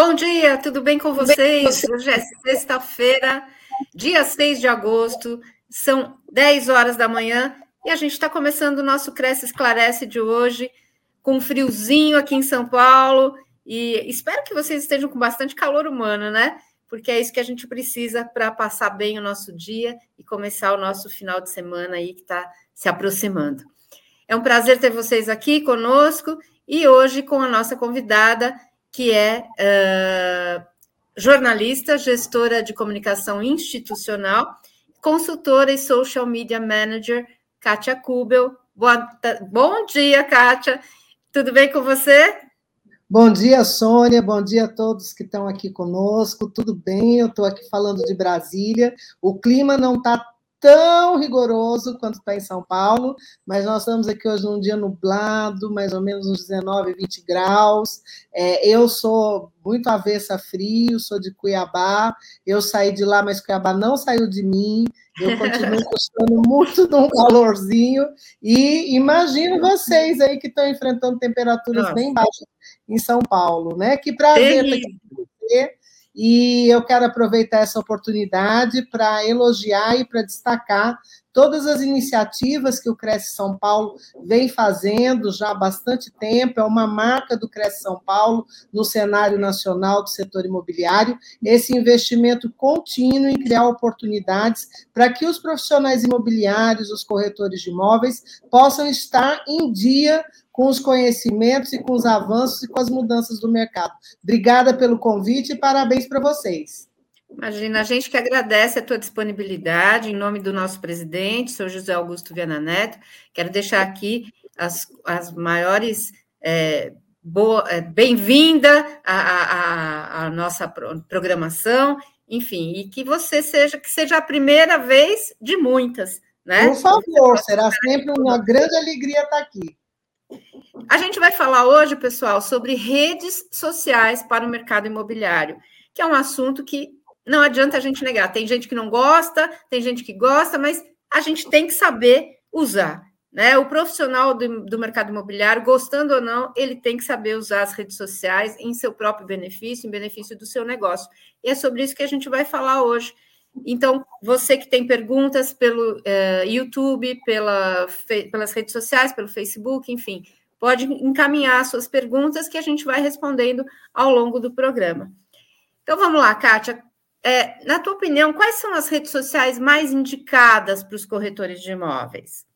Bom dia, tudo bem com vocês? Hoje é sexta-feira, dia 6 de agosto, são 10 horas da manhã e a gente está começando o nosso Cresce Esclarece de hoje, com um friozinho aqui em São Paulo e espero que vocês estejam com bastante calor humano, né? Porque é isso que a gente precisa para passar bem o nosso dia e começar o nosso final de semana aí que está se aproximando. É um prazer ter vocês aqui conosco e hoje com a nossa convidada, que é uh, jornalista, gestora de comunicação institucional, consultora e social media manager, Kátia Kubel. Boa, bom dia, Kátia. Tudo bem com você? Bom dia, Sônia. Bom dia a todos que estão aqui conosco. Tudo bem? Eu estou aqui falando de Brasília. O clima não está tão rigoroso quanto está em São Paulo, mas nós estamos aqui hoje num dia nublado, mais ou menos uns 19, 20 graus. É, eu sou muito avessa a frio, sou de Cuiabá, eu saí de lá, mas Cuiabá não saiu de mim, eu continuo gostando muito de um calorzinho, e imagino vocês aí que estão enfrentando temperaturas Nossa. bem baixas em São Paulo, né? Que prazer ter aqui com você e eu quero aproveitar essa oportunidade para elogiar e para destacar todas as iniciativas que o Cresce São Paulo vem fazendo já há bastante tempo, é uma marca do Cresce São Paulo no cenário nacional do setor imobiliário, esse investimento contínuo em criar oportunidades para que os profissionais imobiliários, os corretores de imóveis, possam estar em dia com os conhecimentos e com os avanços e com as mudanças do mercado. Obrigada pelo convite e parabéns para vocês. Imagina, a gente que agradece a tua disponibilidade, em nome do nosso presidente, senhor José Augusto Viana Neto, quero deixar aqui as, as maiores é, é, bem-vinda à, à, à, nossa programação, enfim, e que você seja, que seja a primeira vez de muitas, né? Por favor, será sempre uma grande alegria estar aqui. A gente vai falar hoje, pessoal, sobre redes sociais para o mercado imobiliário, que é um assunto que não adianta a gente negar. Tem gente que não gosta, tem gente que gosta, mas a gente tem que saber usar. Né? O profissional do, do mercado imobiliário, gostando ou não, ele tem que saber usar as redes sociais em seu próprio benefício, em benefício do seu negócio. E é sobre isso que a gente vai falar hoje. Então, você que tem perguntas pelo uh, YouTube, pela, pelas redes sociais, pelo Facebook, enfim, pode encaminhar suas perguntas que a gente vai respondendo ao longo do programa. Então, vamos lá, Kátia. É, na tua opinião, quais são as redes sociais mais indicadas para os corretores de imóveis?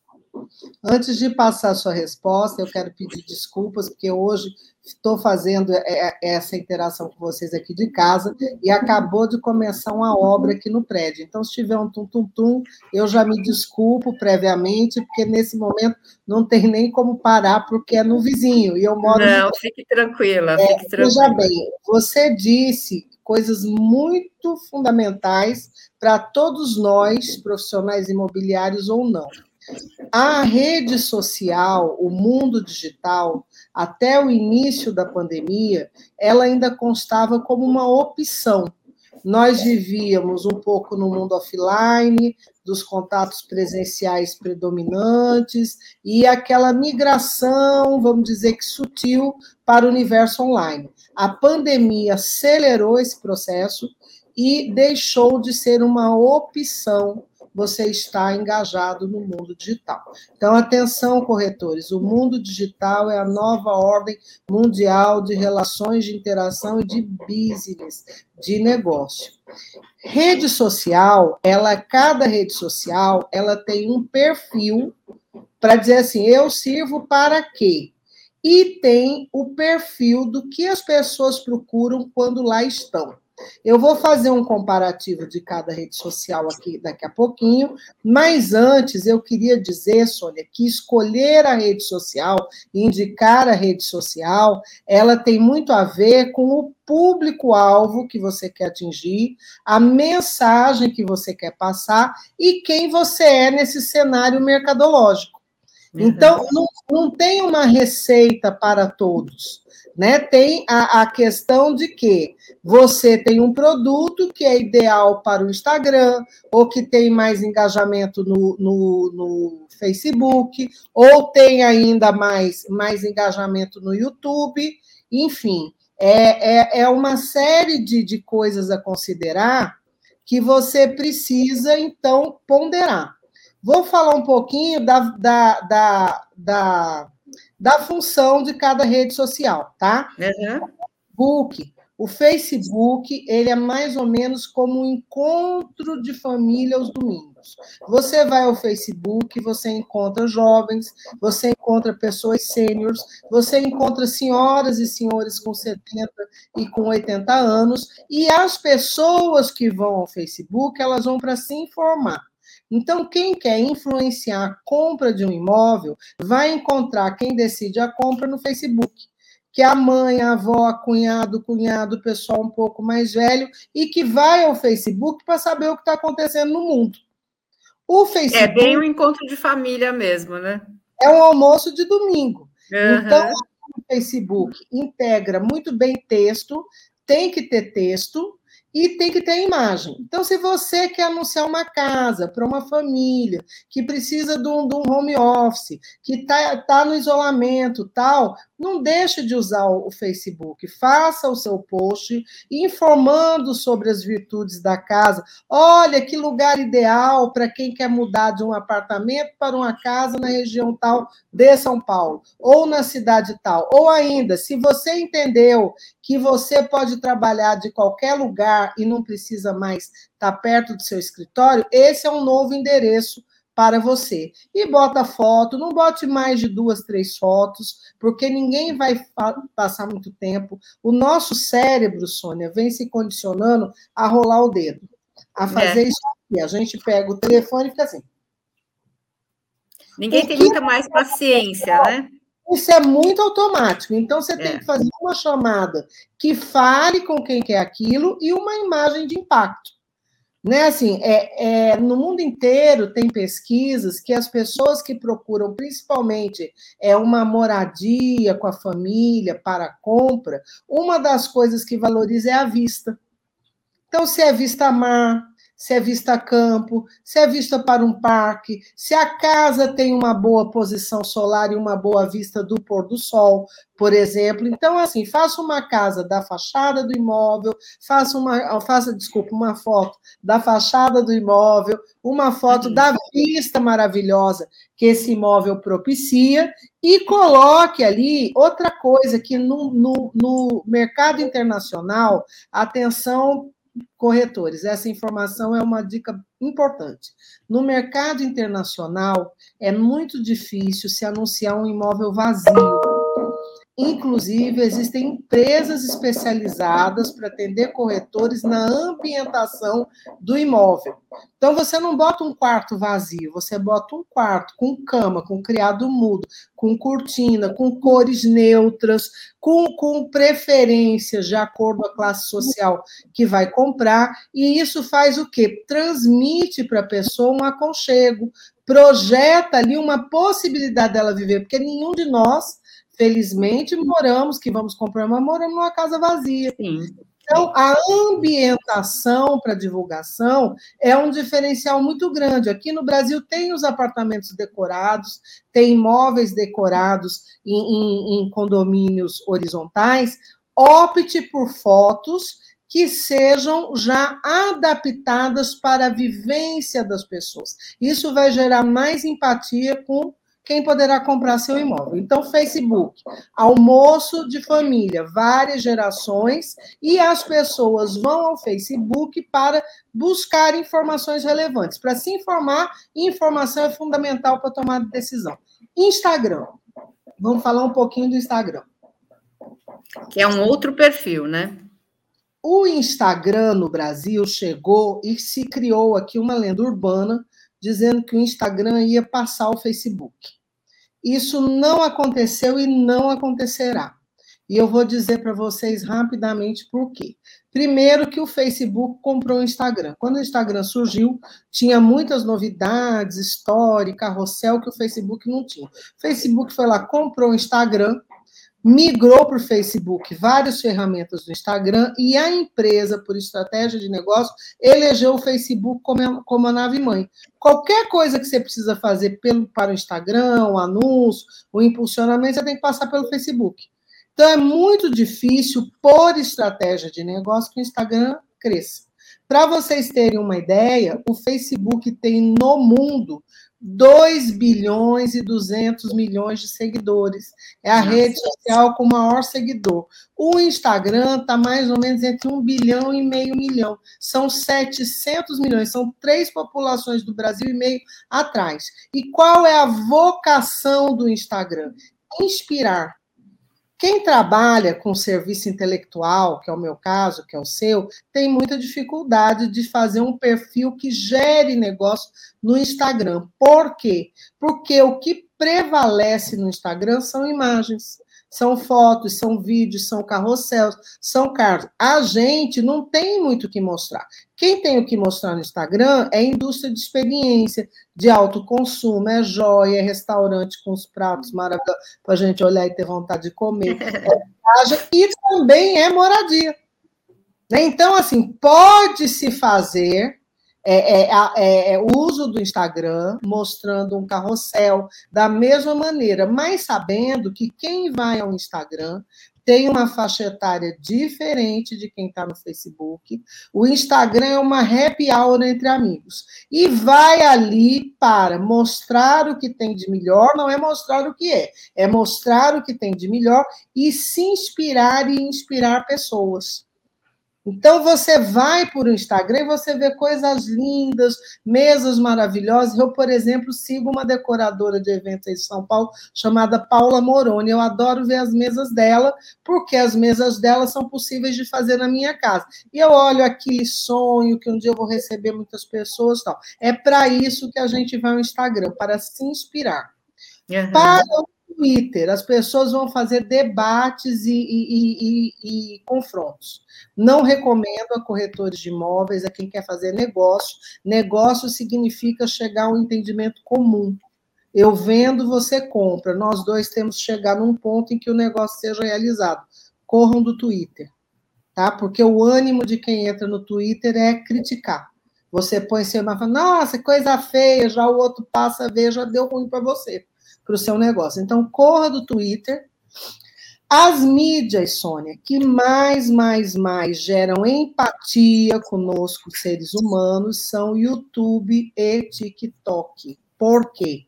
Antes de passar a sua resposta, eu quero pedir desculpas, porque hoje estou fazendo é, é, essa interação com vocês aqui de casa e acabou de começar uma obra aqui no prédio. Então, se tiver um tum-tum-tum, eu já me desculpo previamente, porque nesse momento não tem nem como parar, porque é no vizinho e eu moro. Não, no... fique tranquila, é, fique tranquila. Veja bem, você disse coisas muito fundamentais para todos nós, profissionais imobiliários ou não. A rede social, o mundo digital, até o início da pandemia, ela ainda constava como uma opção. Nós vivíamos um pouco no mundo offline, dos contatos presenciais predominantes e aquela migração, vamos dizer que sutil, para o universo online. A pandemia acelerou esse processo e deixou de ser uma opção você está engajado no mundo digital. Então, atenção, corretores, o mundo digital é a nova ordem mundial de relações de interação e de business, de negócio. Rede social, ela, cada rede social, ela tem um perfil para dizer assim, eu sirvo para quê? E tem o perfil do que as pessoas procuram quando lá estão. Eu vou fazer um comparativo de cada rede social aqui daqui a pouquinho, mas antes eu queria dizer, Sônia, que escolher a rede social, indicar a rede social, ela tem muito a ver com o público-alvo que você quer atingir, a mensagem que você quer passar e quem você é nesse cenário mercadológico. Então, não, não tem uma receita para todos né? Tem a, a, questão de que você tem um produto que é ideal para o Instagram, ou que tem mais engajamento no, no, no Facebook, ou tem ainda mais, mais engajamento no YouTube, enfim. É, é, é uma série de, de coisas a considerar que você precisa, então, ponderar. Vou falar um pouquinho da, da, da, da, da função de cada rede social, tá? Uhum. Book, o Facebook, ele é mais ou menos como um encontro de família aos domingos. Você vai ao Facebook, você encontra jovens, você encontra pessoas sêniores, você encontra senhoras e senhores com 70 e com 80 anos, e as pessoas que vão ao Facebook, elas vão para se informar. Então, quem quer influenciar a compra de um imóvel, vai encontrar quem decide a compra no Facebook que é a mãe, a avó, a cunhado, cunhado, pessoal um pouco mais velho, e que vai ao Facebook para saber o que está acontecendo no mundo. O Facebook. É bem um encontro de família mesmo, né? É um almoço de domingo. Uhum. Então, o Facebook integra muito bem texto, tem que ter texto, e tem que ter imagem. Então, se você quer anunciar uma casa para uma família que precisa de um, de um home office, que está tá no isolamento tal, não deixe de usar o Facebook. Faça o seu post informando sobre as virtudes da casa. Olha que lugar ideal para quem quer mudar de um apartamento para uma casa na região tal de São Paulo, ou na cidade tal. Ou ainda, se você entendeu que você pode trabalhar de qualquer lugar e não precisa mais estar perto do seu escritório, esse é um novo endereço para você. E bota foto, não bote mais de duas, três fotos, porque ninguém vai passar muito tempo. O nosso cérebro, Sônia, vem se condicionando a rolar o dedo, a fazer é. isso aqui. A gente pega o telefone e fica assim. Ninguém tem muita mais paciência, né? Isso é muito automático. Então, você é. tem que fazer uma chamada que fale com quem quer aquilo e uma imagem de impacto. Né, assim, é, é, no mundo inteiro tem pesquisas que as pessoas que procuram principalmente é uma moradia com a família para compra, uma das coisas que valoriza é a vista. Então, se é vista mar, se é vista a campo, se é vista para um parque, se a casa tem uma boa posição solar e uma boa vista do pôr do sol, por exemplo. Então, assim, faça uma casa da fachada do imóvel, faça uma, faça, desculpa, uma foto da fachada do imóvel, uma foto da vista maravilhosa que esse imóvel propicia e coloque ali outra coisa que no, no, no mercado internacional, atenção corretores. Essa informação é uma dica importante. No mercado internacional, é muito difícil se anunciar um imóvel vazio. Inclusive, existem empresas especializadas para atender corretores na ambientação do imóvel. Então, você não bota um quarto vazio, você bota um quarto com cama, com criado mudo, com cortina, com cores neutras, com, com preferências de acordo com a classe social que vai comprar. E isso faz o quê? Transmite para a pessoa um aconchego, projeta ali uma possibilidade dela viver, porque nenhum de nós Felizmente, moramos, que vamos comprar uma, moramos numa casa vazia. Sim. Então, a ambientação para divulgação é um diferencial muito grande. Aqui no Brasil tem os apartamentos decorados, tem imóveis decorados em, em, em condomínios horizontais. Opte por fotos que sejam já adaptadas para a vivência das pessoas. Isso vai gerar mais empatia com quem poderá comprar seu imóvel. Então, Facebook, almoço de família, várias gerações, e as pessoas vão ao Facebook para buscar informações relevantes. Para se informar, informação é fundamental para tomar decisão. Instagram. Vamos falar um pouquinho do Instagram. Que é um outro perfil, né? O Instagram no Brasil chegou e se criou aqui uma lenda urbana dizendo que o Instagram ia passar o Facebook. Isso não aconteceu e não acontecerá. E eu vou dizer para vocês rapidamente por quê. Primeiro, que o Facebook comprou o Instagram. Quando o Instagram surgiu, tinha muitas novidades, história, carrossel que o Facebook não tinha. O Facebook foi lá, comprou o Instagram, migrou para o Facebook várias ferramentas do Instagram e a empresa, por estratégia de negócio, elegeu o Facebook como, como a nave mãe. Qualquer coisa que você precisa fazer pelo, para o Instagram, o anúncio, o impulsionamento, você tem que passar pelo Facebook. Então, é muito difícil, por estratégia de negócio, que o Instagram cresça. Para vocês terem uma ideia, o Facebook tem no mundo 2 bilhões e 200 milhões de seguidores. É a Nossa. rede social com maior seguidor. O Instagram está mais ou menos entre 1 bilhão e meio milhão. São 700 milhões, são três populações do Brasil e meio atrás. E qual é a vocação do Instagram? Inspirar. Quem trabalha com serviço intelectual, que é o meu caso, que é o seu, tem muita dificuldade de fazer um perfil que gere negócio no Instagram. Por quê? Porque o que prevalece no Instagram são imagens são fotos, são vídeos, são carrosséis, são carros. A gente não tem muito o que mostrar. Quem tem o que mostrar no Instagram é indústria de experiência, de alto consumo, é joia, é restaurante com os pratos maravilhosos para a gente olhar e ter vontade de comer. É e também é moradia. Né? Então, assim, pode se fazer é, é, é, é, o uso do Instagram mostrando um carrossel da mesma maneira, mas sabendo que quem vai ao Instagram tem uma faixa etária diferente de quem está no Facebook. O Instagram é uma happy hour entre amigos. E vai ali para mostrar o que tem de melhor, não é mostrar o que é, é mostrar o que tem de melhor e se inspirar e inspirar pessoas. Então você vai por um Instagram e você vê coisas lindas, mesas maravilhosas. Eu, por exemplo, sigo uma decoradora de eventos em São Paulo chamada Paula Moroni. Eu adoro ver as mesas dela, porque as mesas dela são possíveis de fazer na minha casa. E eu olho aquele sonho que um dia eu vou receber muitas pessoas, tal. É para isso que a gente vai ao Instagram, para se inspirar. Uhum. Para o Twitter, as pessoas vão fazer debates e, e, e, e, confrontos. Não recomendo a corretores de imóveis, a quem quer fazer negócio. Negócio significa chegar a um entendimento comum. Eu vendo, você compra. Nós dois temos que chegar num ponto em que o negócio seja realizado. Corram do Twitter, tá? Porque o ânimo de quem entra no Twitter é criticar. Você põe seu e fala, nossa, coisa feia, já o outro passa a ver, já deu ruim para você para o seu negócio. Então, corra do Twitter. As mídias, Sônia, que mais, mais, mais geram empatia conosco, seres humanos, são YouTube e TikTok. Por quê?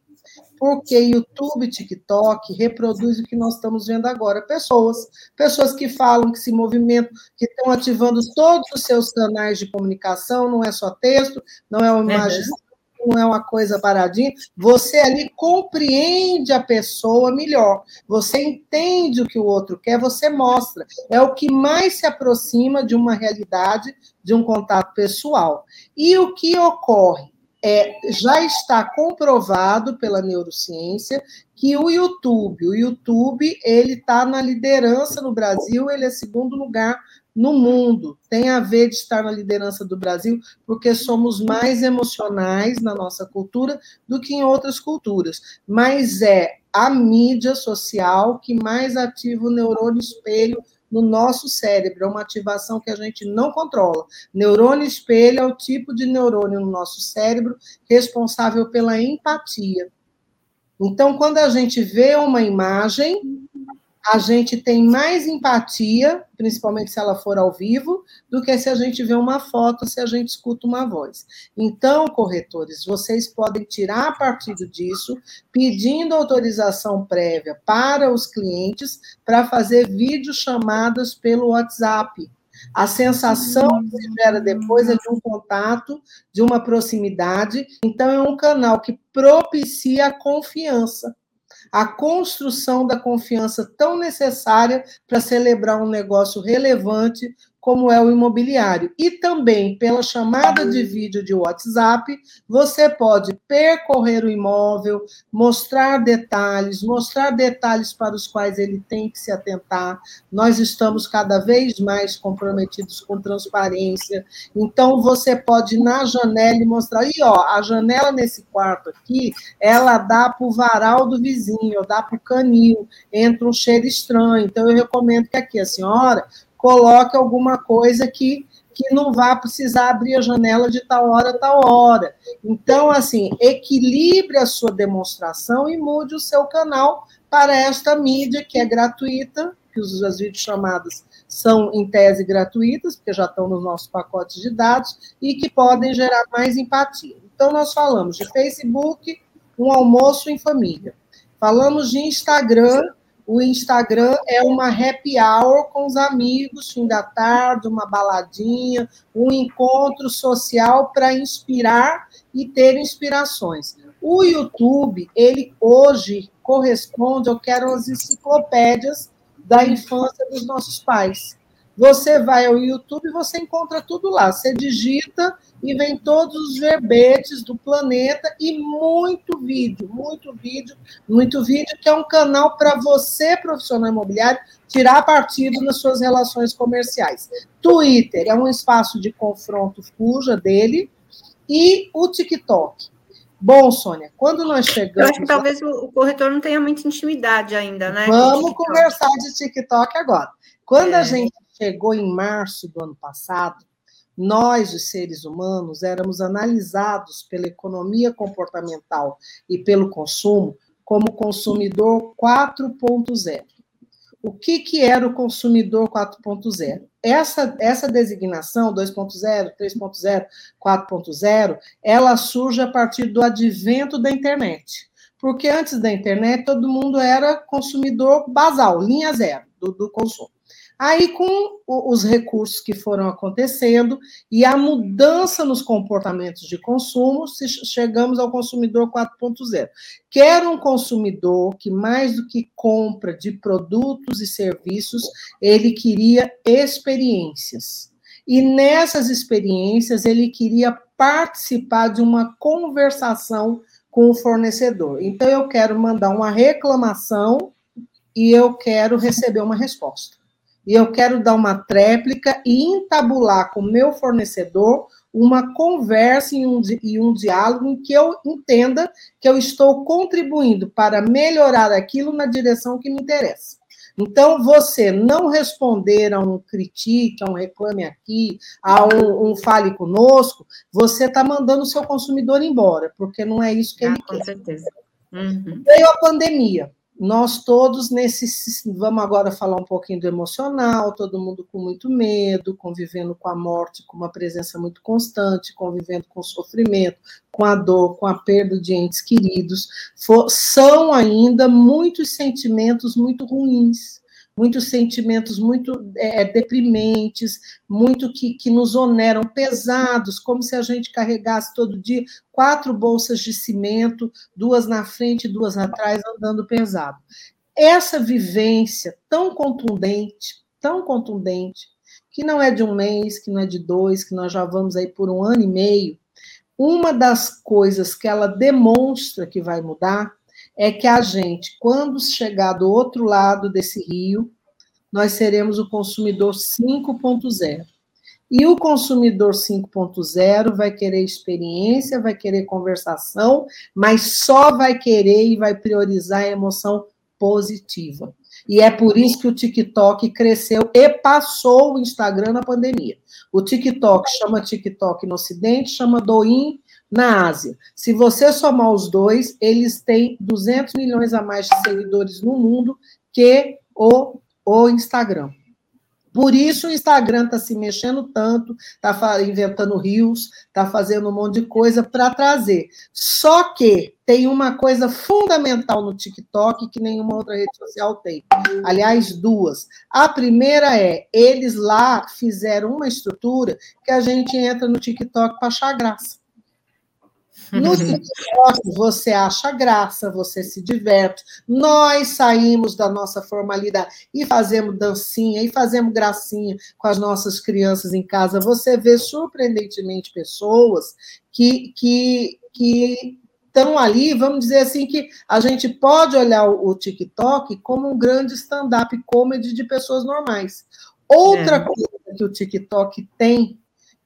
Porque YouTube TikTok reproduz o que nós estamos vendo agora. Pessoas, pessoas que falam, que se movimentam, que estão ativando todos os seus canais de comunicação, não é só texto, não é uma imagem uhum não é uma coisa paradinha, você ali compreende a pessoa melhor, você entende o que o outro quer, você mostra. É o que mais se aproxima de uma realidade, de um contato pessoal. E o que ocorre? É, já está comprovado pela neurociência que o YouTube, o YouTube, ele está na liderança no Brasil, ele é segundo lugar no mundo. Tem a ver de estar na liderança do Brasil, porque somos mais emocionais na nossa cultura do que em outras culturas. Mas é a mídia social que mais ativa o neurônio espelho no nosso cérebro. É uma ativação que a gente não controla. Neurônio espelho é o tipo de neurônio no nosso cérebro responsável pela empatia. Então, quando a gente vê uma imagem, a gente tem mais empatia, principalmente se ela for ao vivo, do que se a gente vê uma foto, se a gente escuta uma voz. Então, corretores, vocês podem tirar partido disso, pedindo autorização prévia para os clientes para fazer videochamadas pelo WhatsApp. A sensação que se gera depois é de um contato, de uma proximidade. Então, é um canal que propicia a confiança a construção da confiança tão necessária para celebrar um negócio relevante como é o imobiliário. E também, pela chamada de vídeo de WhatsApp, você pode percorrer o imóvel, mostrar detalhes, mostrar detalhes para os quais ele tem que se atentar. Nós estamos cada vez mais comprometidos com transparência. Então, você pode ir na janela e mostrar. E, ó, a janela nesse quarto aqui, ela dá para o varal do vizinho, dá para o canil, entra um cheiro estranho. Então, eu recomendo que aqui a senhora coloque alguma coisa que, que não vá precisar abrir a janela de tal hora tal hora. Então, assim, equilibre a sua demonstração e mude o seu canal para esta mídia que é gratuita, que as videochamadas são, em tese, gratuitas, porque já estão nos nossos pacotes de dados, e que podem gerar mais empatia. Então, nós falamos de Facebook, um almoço em família. Falamos de Instagram, o Instagram é uma happy hour com os amigos, fim da tarde, uma baladinha, um encontro social para inspirar e ter inspirações. O YouTube, ele hoje corresponde ao que eram as enciclopédias da infância dos nossos pais. Você vai ao YouTube e você encontra tudo lá. Você digita e vem todos os verbetes do planeta e muito vídeo, muito vídeo, muito vídeo, que é um canal para você, profissional imobiliário, tirar partido nas suas relações comerciais. Twitter é um espaço de confronto fuja dele e o TikTok. Bom, Sônia, quando nós chegamos. Eu acho que talvez o corretor não tenha muita intimidade ainda, né? Vamos conversar de TikTok agora. Quando é. a gente chegou em março do ano passado, nós, os seres humanos, éramos analisados pela economia comportamental e pelo consumo como consumidor 4.0. O que, que era o consumidor 4.0? Essa, essa designação, 2.0, 3.0, 4.0, ela surge a partir do advento da internet. Porque antes da internet, todo mundo era consumidor basal, linha zero do, do consumo. Aí, com os recursos que foram acontecendo e a mudança nos comportamentos de consumo, chegamos ao consumidor 4.0. Quer um consumidor que, mais do que compra de produtos e serviços, ele queria experiências. E nessas experiências, ele queria participar de uma conversação com o fornecedor. Então, eu quero mandar uma reclamação e eu quero receber uma resposta e eu quero dar uma tréplica e entabular com o meu fornecedor uma conversa e um, e um diálogo em que eu entenda que eu estou contribuindo para melhorar aquilo na direção que me interessa. Então, você não responder a um critique, a um reclame aqui, a um, um fale conosco, você está mandando o seu consumidor embora, porque não é isso que ah, ele com quer. Com certeza. Uhum. Veio a pandemia nós todos nesse. Vamos agora falar um pouquinho do emocional, todo mundo com muito medo, convivendo com a morte, com uma presença muito constante, convivendo com o sofrimento, com a dor, com a perda de entes queridos. For, são ainda muitos sentimentos muito ruins muitos sentimentos muito é, é, deprimentes, muito que, que nos oneram, pesados, como se a gente carregasse todo dia quatro bolsas de cimento, duas na frente e duas atrás, andando pesado. Essa vivência tão contundente, tão contundente, que não é de um mês, que não é de dois, que nós já vamos aí por um ano e meio, uma das coisas que ela demonstra que vai mudar é que a gente, quando chegar do outro lado desse rio, nós seremos o consumidor 5.0. E o consumidor 5.0 vai querer experiência, vai querer conversação, mas só vai querer e vai priorizar a emoção positiva. E é por isso que o TikTok cresceu e passou o Instagram na pandemia. O TikTok chama TikTok no Ocidente, chama Douyin na Ásia. Se você somar os dois, eles têm 200 milhões a mais de seguidores no mundo que o, o Instagram. Por isso o Instagram está se mexendo tanto, está inventando rios, está fazendo um monte de coisa para trazer. Só que tem uma coisa fundamental no TikTok que nenhuma outra rede social tem. Aliás, duas. A primeira é, eles lá fizeram uma estrutura que a gente entra no TikTok para achar graça. No TikTok, você acha graça, você se diverte. Nós saímos da nossa formalidade e fazemos dancinha e fazemos gracinha com as nossas crianças em casa. Você vê surpreendentemente pessoas que, que, que estão ali, vamos dizer assim, que a gente pode olhar o, o TikTok como um grande stand-up comedy de pessoas normais. Outra é. coisa que o TikTok tem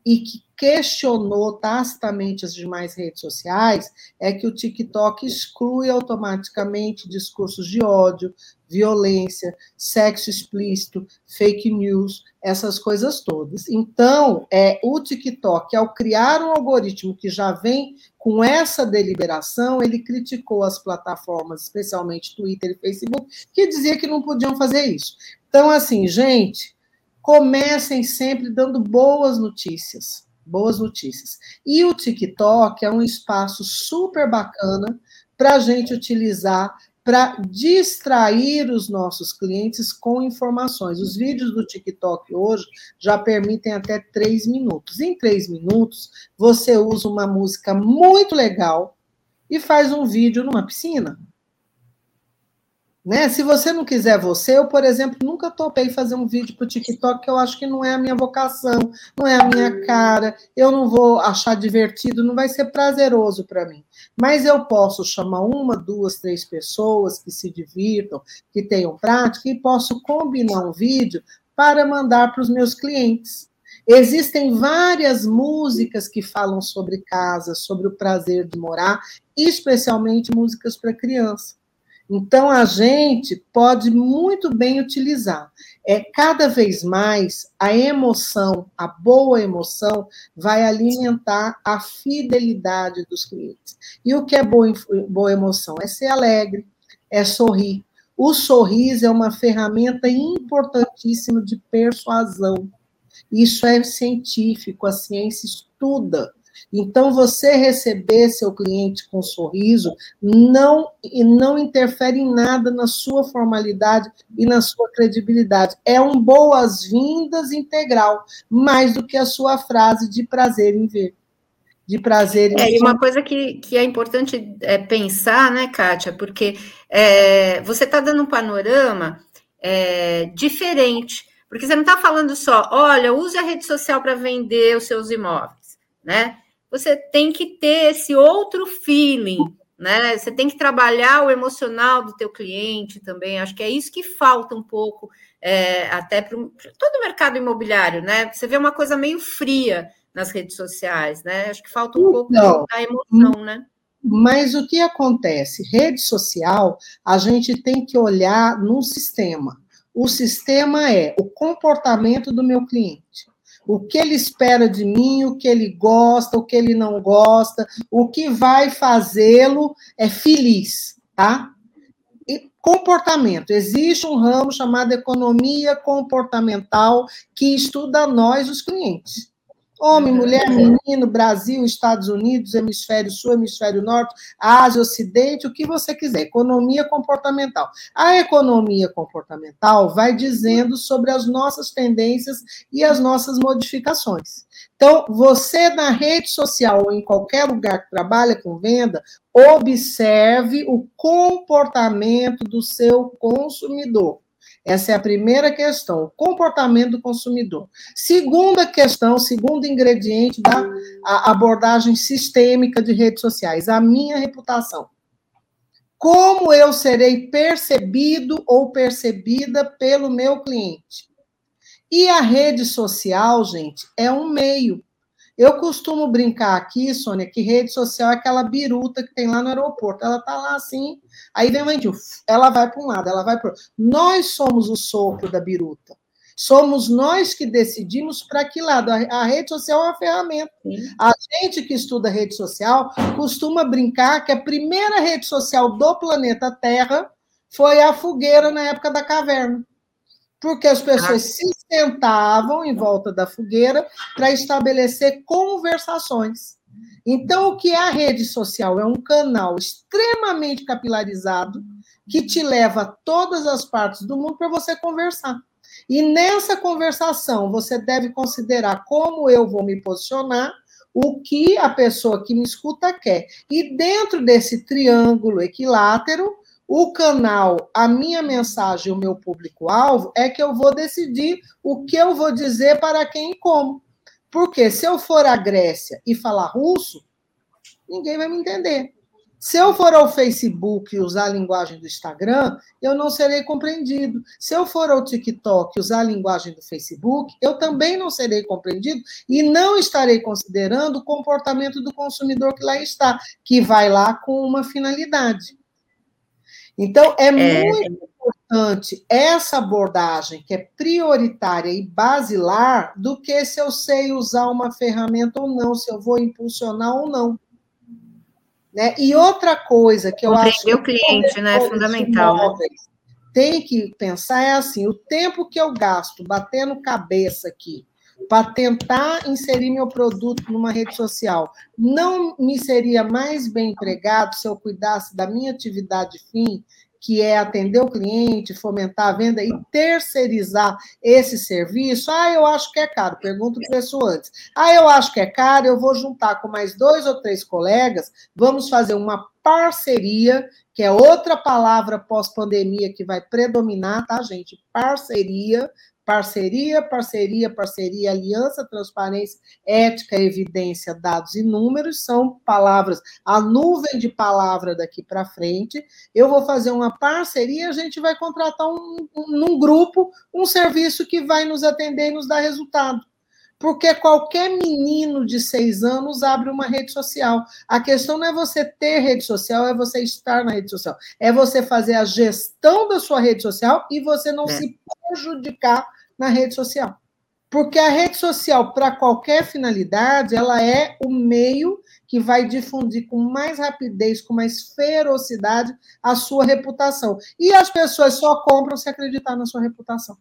e que questionou tacitamente as demais redes sociais é que o TikTok exclui automaticamente discursos de ódio, violência, sexo explícito, fake news, essas coisas todas. Então, é o TikTok, ao criar um algoritmo que já vem com essa deliberação, ele criticou as plataformas, especialmente Twitter e Facebook, que dizia que não podiam fazer isso. Então, assim, gente, comecem sempre dando boas notícias. Boas notícias. E o TikTok é um espaço super bacana para a gente utilizar para distrair os nossos clientes com informações. Os vídeos do TikTok hoje já permitem até três minutos. Em três minutos, você usa uma música muito legal e faz um vídeo numa piscina. Né? Se você não quiser você, eu, por exemplo, nunca topei fazer um vídeo para o TikTok, que eu acho que não é a minha vocação, não é a minha cara, eu não vou achar divertido, não vai ser prazeroso para mim. Mas eu posso chamar uma, duas, três pessoas que se divirtam, que tenham prática, e posso combinar um vídeo para mandar para os meus clientes. Existem várias músicas que falam sobre casa, sobre o prazer de morar, especialmente músicas para criança. Então, a gente pode muito bem utilizar. É cada vez mais a emoção, a boa emoção, vai alimentar a fidelidade dos clientes. E o que é boa, boa emoção? É ser alegre, é sorrir. O sorriso é uma ferramenta importantíssima de persuasão. Isso é científico, a ciência estuda então, você receber seu cliente com um sorriso não, e não interfere em nada na sua formalidade e na sua credibilidade. É um boas-vindas integral, mais do que a sua frase de prazer em ver. De prazer em É, e uma coisa que, que é importante é pensar, né, Kátia, porque é, você está dando um panorama é, diferente, porque você não está falando só, olha, use a rede social para vender os seus imóveis, né? Você tem que ter esse outro feeling, né? Você tem que trabalhar o emocional do teu cliente também. Acho que é isso que falta um pouco, é, até para todo o mercado imobiliário, né? Você vê uma coisa meio fria nas redes sociais, né? Acho que falta um pouco da emoção, né? Mas o que acontece? Rede social, a gente tem que olhar num sistema. O sistema é o comportamento do meu cliente o que ele espera de mim, o que ele gosta, o que ele não gosta, o que vai fazê-lo é feliz, tá? E comportamento. Existe um ramo chamado economia comportamental que estuda nós, os clientes. Homem, mulher, menino, Brasil, Estados Unidos, hemisfério sul, hemisfério norte, Ásia, Ocidente, o que você quiser. Economia comportamental. A economia comportamental vai dizendo sobre as nossas tendências e as nossas modificações. Então, você na rede social ou em qualquer lugar que trabalha com venda, observe o comportamento do seu consumidor. Essa é a primeira questão, o comportamento do consumidor. Segunda questão, segundo ingrediente da abordagem sistêmica de redes sociais, a minha reputação. Como eu serei percebido ou percebida pelo meu cliente? E a rede social, gente, é um meio. Eu costumo brincar aqui, Sônia, que rede social é aquela biruta que tem lá no aeroporto. Ela tá lá assim, aí vem uma ela vai para um lado, ela vai para outro. Nós somos o sopro da biruta. Somos nós que decidimos para que lado. A, rede social é uma ferramenta. A gente que estuda rede social costuma brincar que a primeira rede social do planeta Terra foi a fogueira na época da caverna porque as pessoas ah. se sentavam em volta da fogueira para estabelecer conversações. Então, o que é a rede social? É um canal extremamente capilarizado que te leva a todas as partes do mundo para você conversar. E nessa conversação, você deve considerar como eu vou me posicionar, o que a pessoa que me escuta quer. E dentro desse triângulo equilátero, o canal, a minha mensagem, o meu público-alvo, é que eu vou decidir o que eu vou dizer para quem e como. Porque se eu for à Grécia e falar russo, ninguém vai me entender. Se eu for ao Facebook e usar a linguagem do Instagram, eu não serei compreendido. Se eu for ao TikTok e usar a linguagem do Facebook, eu também não serei compreendido e não estarei considerando o comportamento do consumidor que lá está, que vai lá com uma finalidade. Então, é, é muito importante essa abordagem, que é prioritária e basilar, do que se eu sei usar uma ferramenta ou não, se eu vou impulsionar ou não. Né? E outra coisa que eu acho o cliente, né, é fundamental. Móveis, né? Tem que pensar é assim, o tempo que eu gasto batendo cabeça aqui para tentar inserir meu produto numa rede social, não me seria mais bem empregado se eu cuidasse da minha atividade fim que é atender o cliente, fomentar a venda e terceirizar esse serviço, ah, eu acho que é caro, pergunto o preço antes. Ah, eu acho que é caro, eu vou juntar com mais dois ou três colegas, vamos fazer uma parceria, que é outra palavra pós-pandemia que vai predominar, tá, gente? Parceria, Parceria, parceria, parceria, aliança, transparência, ética, evidência, dados e números são palavras, a nuvem de palavra daqui para frente. Eu vou fazer uma parceria, a gente vai contratar um, um, num grupo um serviço que vai nos atender e nos dar resultado porque qualquer menino de seis anos abre uma rede social. A questão não é você ter rede social, é você estar na rede social. É você fazer a gestão da sua rede social e você não é. se prejudicar na rede social. Porque a rede social, para qualquer finalidade, ela é o meio que vai difundir com mais rapidez, com mais ferocidade a sua reputação. E as pessoas só compram se acreditar na sua reputação.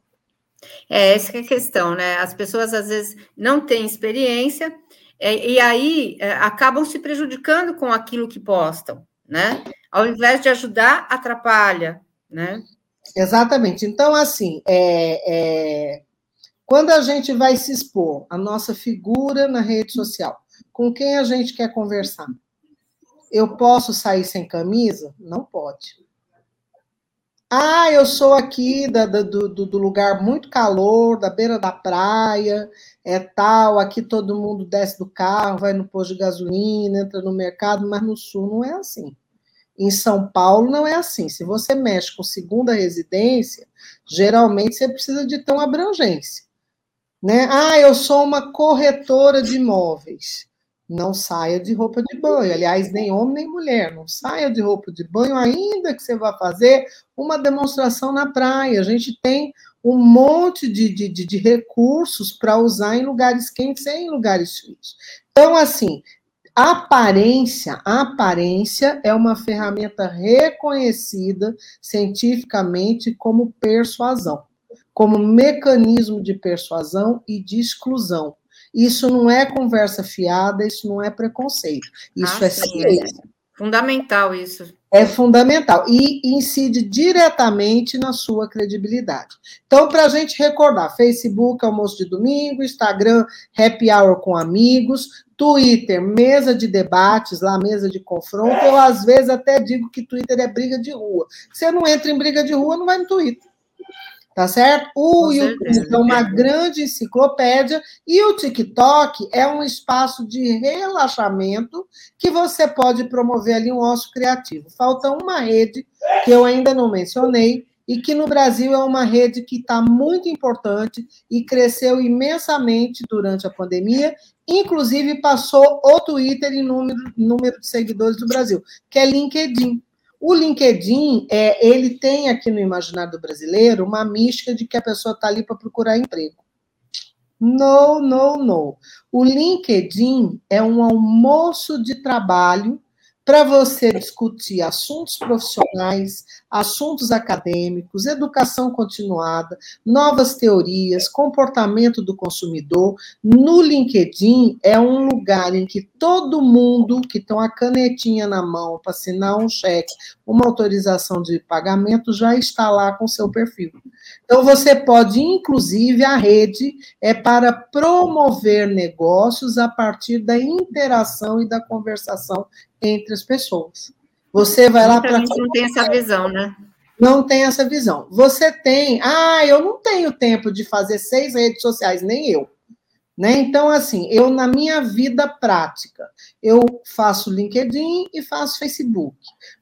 É, essa é a questão, né? As pessoas às vezes não têm experiência é, e aí é, acabam se prejudicando com aquilo que postam, né? Ao invés de ajudar, atrapalha, né? Exatamente. Então, assim, é, é, quando a gente vai se expor, a nossa figura na rede social, com quem a gente quer conversar? Eu posso sair sem camisa? Não pode. Ah, eu sou aqui da, da, do, do lugar muito calor, da beira da praia, é tal, aqui todo mundo desce do carro, vai no posto de gasolina, entra no mercado, mas no sul não é assim. Em São Paulo não é assim. Se você mexe com segunda residência, geralmente você precisa de ter uma abrangência. Né? Ah, eu sou uma corretora de imóveis. Não saia de roupa de banho. Aliás, nem homem nem mulher. Não saia de roupa de banho, ainda que você vá fazer uma demonstração na praia. A gente tem um monte de, de, de, recursos para usar em lugares quentes e em lugares frios. Então, assim, Aparência, aparência é uma ferramenta reconhecida cientificamente como persuasão, como mecanismo de persuasão e de exclusão. Isso não é conversa fiada, isso não é preconceito, isso ah, é ciência. Fundamental isso. É fundamental e incide diretamente na sua credibilidade. Então, para a gente recordar, Facebook, almoço de domingo, Instagram, happy hour com amigos, Twitter, mesa de debates, lá, mesa de confronto. Eu, às vezes, até digo que Twitter é briga de rua. Você não entra em briga de rua, não vai no Twitter. Tá certo? O YouTube é uma grande enciclopédia e o TikTok é um espaço de relaxamento que você pode promover ali um osso criativo. Falta uma rede que eu ainda não mencionei, e que no Brasil é uma rede que está muito importante e cresceu imensamente durante a pandemia, inclusive passou o Twitter em número, número de seguidores do Brasil, que é LinkedIn. O LinkedIn, é, ele tem aqui no imaginário brasileiro uma mística de que a pessoa está ali para procurar emprego. Não, não, não. O LinkedIn é um almoço de trabalho para você discutir assuntos profissionais, assuntos acadêmicos, educação continuada, novas teorias, comportamento do consumidor. No LinkedIn é um lugar em que todo mundo que tem uma canetinha na mão para assinar um cheque, uma autorização de pagamento, já está lá com seu perfil. Então você pode, inclusive, a rede é para promover negócios a partir da interação e da conversação entre as pessoas. Você vai lá para. não tem essa visão, né? Não tem essa visão. Você tem, ah, eu não tenho tempo de fazer seis redes sociais, nem eu. Né? Então, assim, eu na minha vida prática, eu faço LinkedIn e faço Facebook.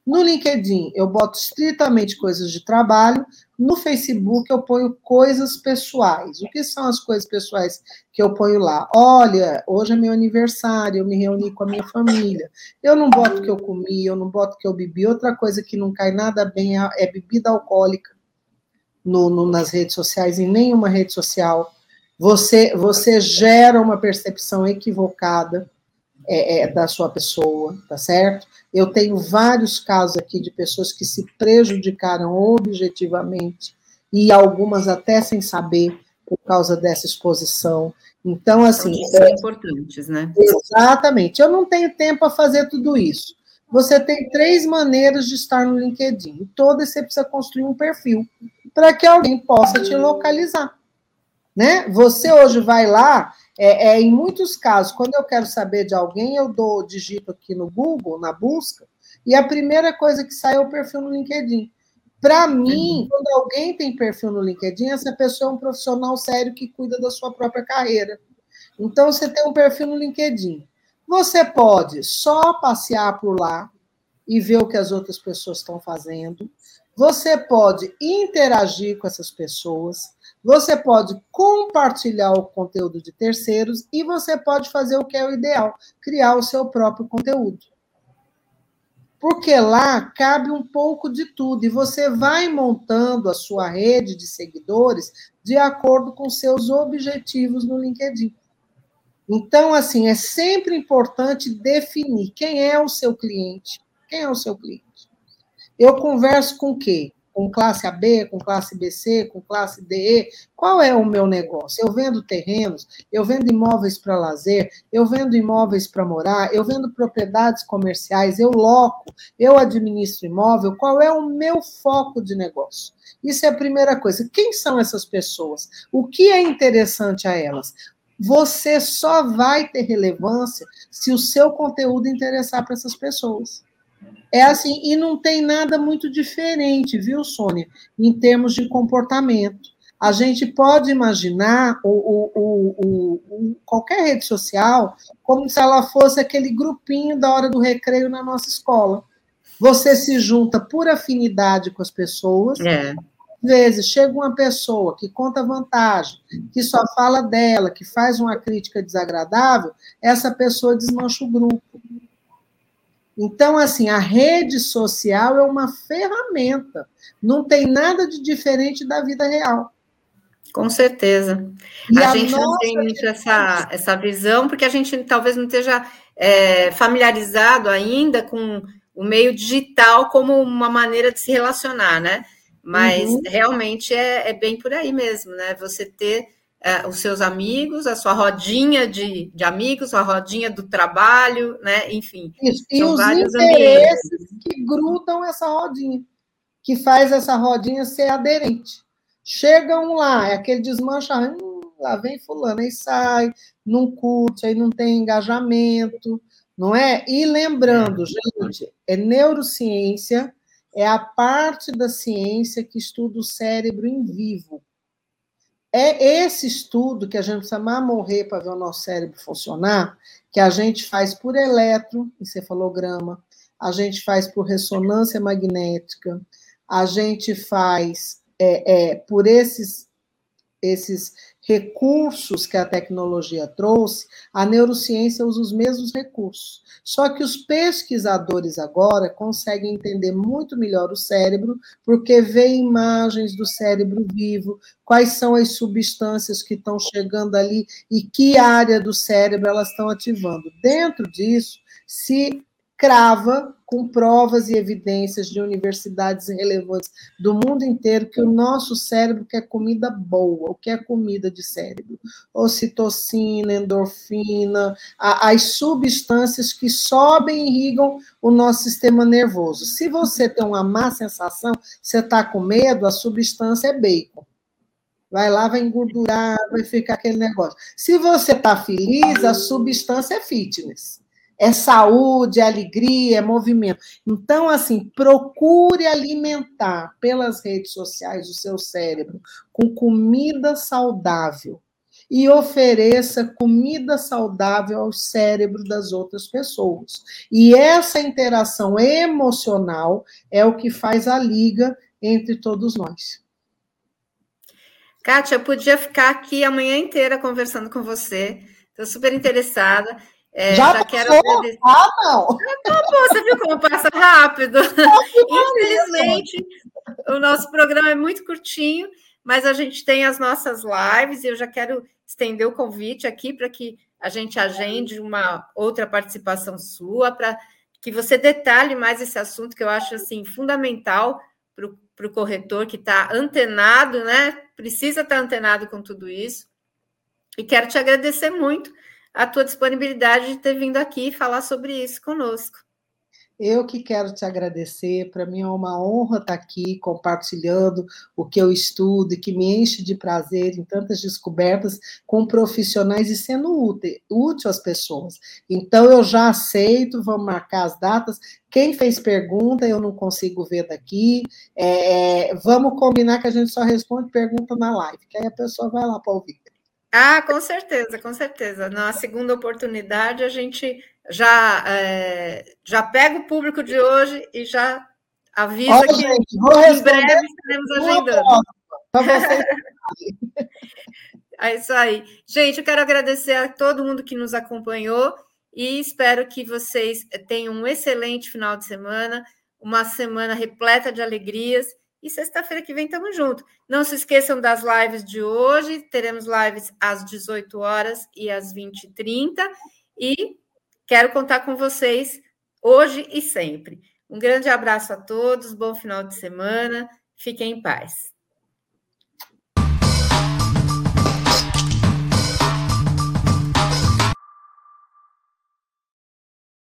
No LinkedIn, eu boto estritamente coisas de trabalho, no Facebook eu ponho coisas pessoais. O que são as coisas pessoais que eu ponho lá? Olha, hoje é meu aniversário, eu me reuni com a minha família. Eu não boto que eu comi, eu não boto que eu bebi. Outra coisa que não cai nada bem é, é bebida alcoólica no, no, nas redes sociais, em nenhuma rede social. Você, você gera uma percepção equivocada é, é, da sua pessoa, tá certo? Eu tenho vários casos aqui de pessoas que se prejudicaram objetivamente e algumas até sem saber por causa dessa exposição. Então, assim. São é, importantes, né? Exatamente. Eu não tenho tempo para fazer tudo isso. Você tem três maneiras de estar no LinkedIn. E todas você precisa construir um perfil para que alguém possa te localizar. Né? Você hoje vai lá, é, é, em muitos casos, quando eu quero saber de alguém, eu dou digito aqui no Google, na busca, e a primeira coisa que sai é o perfil no LinkedIn. Para mim, uhum. quando alguém tem perfil no LinkedIn, essa pessoa é um profissional sério que cuida da sua própria carreira. Então, você tem um perfil no LinkedIn. Você pode só passear por lá e ver o que as outras pessoas estão fazendo. Você pode interagir com essas pessoas. Você pode compartilhar o conteúdo de terceiros e você pode fazer o que é o ideal, criar o seu próprio conteúdo. Porque lá cabe um pouco de tudo e você vai montando a sua rede de seguidores de acordo com seus objetivos no LinkedIn. Então, assim, é sempre importante definir quem é o seu cliente. Quem é o seu cliente? Eu converso com quê? Com classe AB, com classe BC, com classe DE? Qual é o meu negócio? Eu vendo terrenos, eu vendo imóveis para lazer, eu vendo imóveis para morar, eu vendo propriedades comerciais, eu loco, eu administro imóvel. Qual é o meu foco de negócio? Isso é a primeira coisa. Quem são essas pessoas? O que é interessante a elas? você só vai ter relevância se o seu conteúdo interessar para essas pessoas. É assim, e não tem nada muito diferente, viu, Sônia, em termos de comportamento. A gente pode imaginar o, o, o, qualquer rede social como se ela fosse aquele grupinho da hora do recreio na nossa escola. Você se junta por afinidade com as pessoas, é vezes chega uma pessoa que conta vantagem, que só fala dela, que faz uma crítica desagradável, essa pessoa desmancha o grupo. Então, assim, a rede social é uma ferramenta, não tem nada de diferente da vida real. Com certeza. E a, a gente não tem muito essa, essa visão, porque a gente talvez não esteja é, familiarizado ainda com o meio digital como uma maneira de se relacionar, né? Mas uhum. realmente é, é, bem por aí mesmo, né? Você ter é, os seus amigos, a sua rodinha de, de amigos, a rodinha do trabalho, né? Enfim. Isso. E os interesses ambientes. que grudam essa rodinha, que faz essa rodinha ser aderente. Chegam lá, é aquele desmancha, hum, lá vem fulano, aí sai, não curte, aí não tem engajamento, não é? E lembrando, gente, é neurociência é a parte da ciência que estuda o cérebro em vivo. É esse estudo que a gente precisa mais morrer para ver o nosso cérebro funcionar, que a gente faz por eletroencefalograma, a gente faz por ressonância magnética, a gente faz é, é, por esses, esses recursos que a tecnologia trouxe, a neurociência usa os mesmos recursos. Só que os pesquisadores agora conseguem entender muito melhor o cérebro, porque vê imagens do cérebro vivo, quais são as substâncias que estão chegando ali e que área do cérebro elas estão ativando. Dentro disso, se crava com provas e evidências de universidades relevantes do mundo inteiro que o nosso cérebro quer comida boa, o que é comida de cérebro? Ocitocina, endorfina, as substâncias que sobem e irrigam o nosso sistema nervoso. Se você tem uma má sensação, você está com medo, a substância é bacon. Vai lá, vai engordurar, vai ficar aquele negócio. Se você está feliz, a substância é fitness é saúde, é alegria, é movimento. Então, assim, procure alimentar pelas redes sociais o seu cérebro com comida saudável e ofereça comida saudável ao cérebro das outras pessoas. E essa interação emocional é o que faz a liga entre todos nós. Kátia, eu podia ficar aqui a manhã inteira conversando com você. Estou super interessada. É, já, já quero agradecer. Ah, não! Acabou, você viu como passa rápido? Infelizmente, o nosso programa é muito curtinho, mas a gente tem as nossas lives e eu já quero estender o convite aqui para que a gente agende uma outra participação sua para que você detalhe mais esse assunto que eu acho assim fundamental para o corretor que está antenado, né? Precisa estar tá antenado com tudo isso. E quero te agradecer muito a tua disponibilidade de ter vindo aqui falar sobre isso conosco. Eu que quero te agradecer, para mim é uma honra estar aqui compartilhando o que eu estudo e que me enche de prazer em tantas descobertas com profissionais e sendo útil, útil às pessoas. Então eu já aceito, vamos marcar as datas. Quem fez pergunta, eu não consigo ver daqui. É, vamos combinar que a gente só responde pergunta na live, que aí a pessoa vai lá para ouvir. Ah, com certeza, com certeza. Na segunda oportunidade, a gente já, é, já pega o público de hoje e já avisa Olha, que gente, vou em breve estaremos agendando. Para vocês. é isso aí. Gente, eu quero agradecer a todo mundo que nos acompanhou e espero que vocês tenham um excelente final de semana, uma semana repleta de alegrias. E sexta-feira que vem estamos juntos. Não se esqueçam das lives de hoje. Teremos lives às 18 horas e às 20h30. E Quero contar com vocês hoje e sempre. Um grande abraço a todos, bom final de semana, fiquem em paz.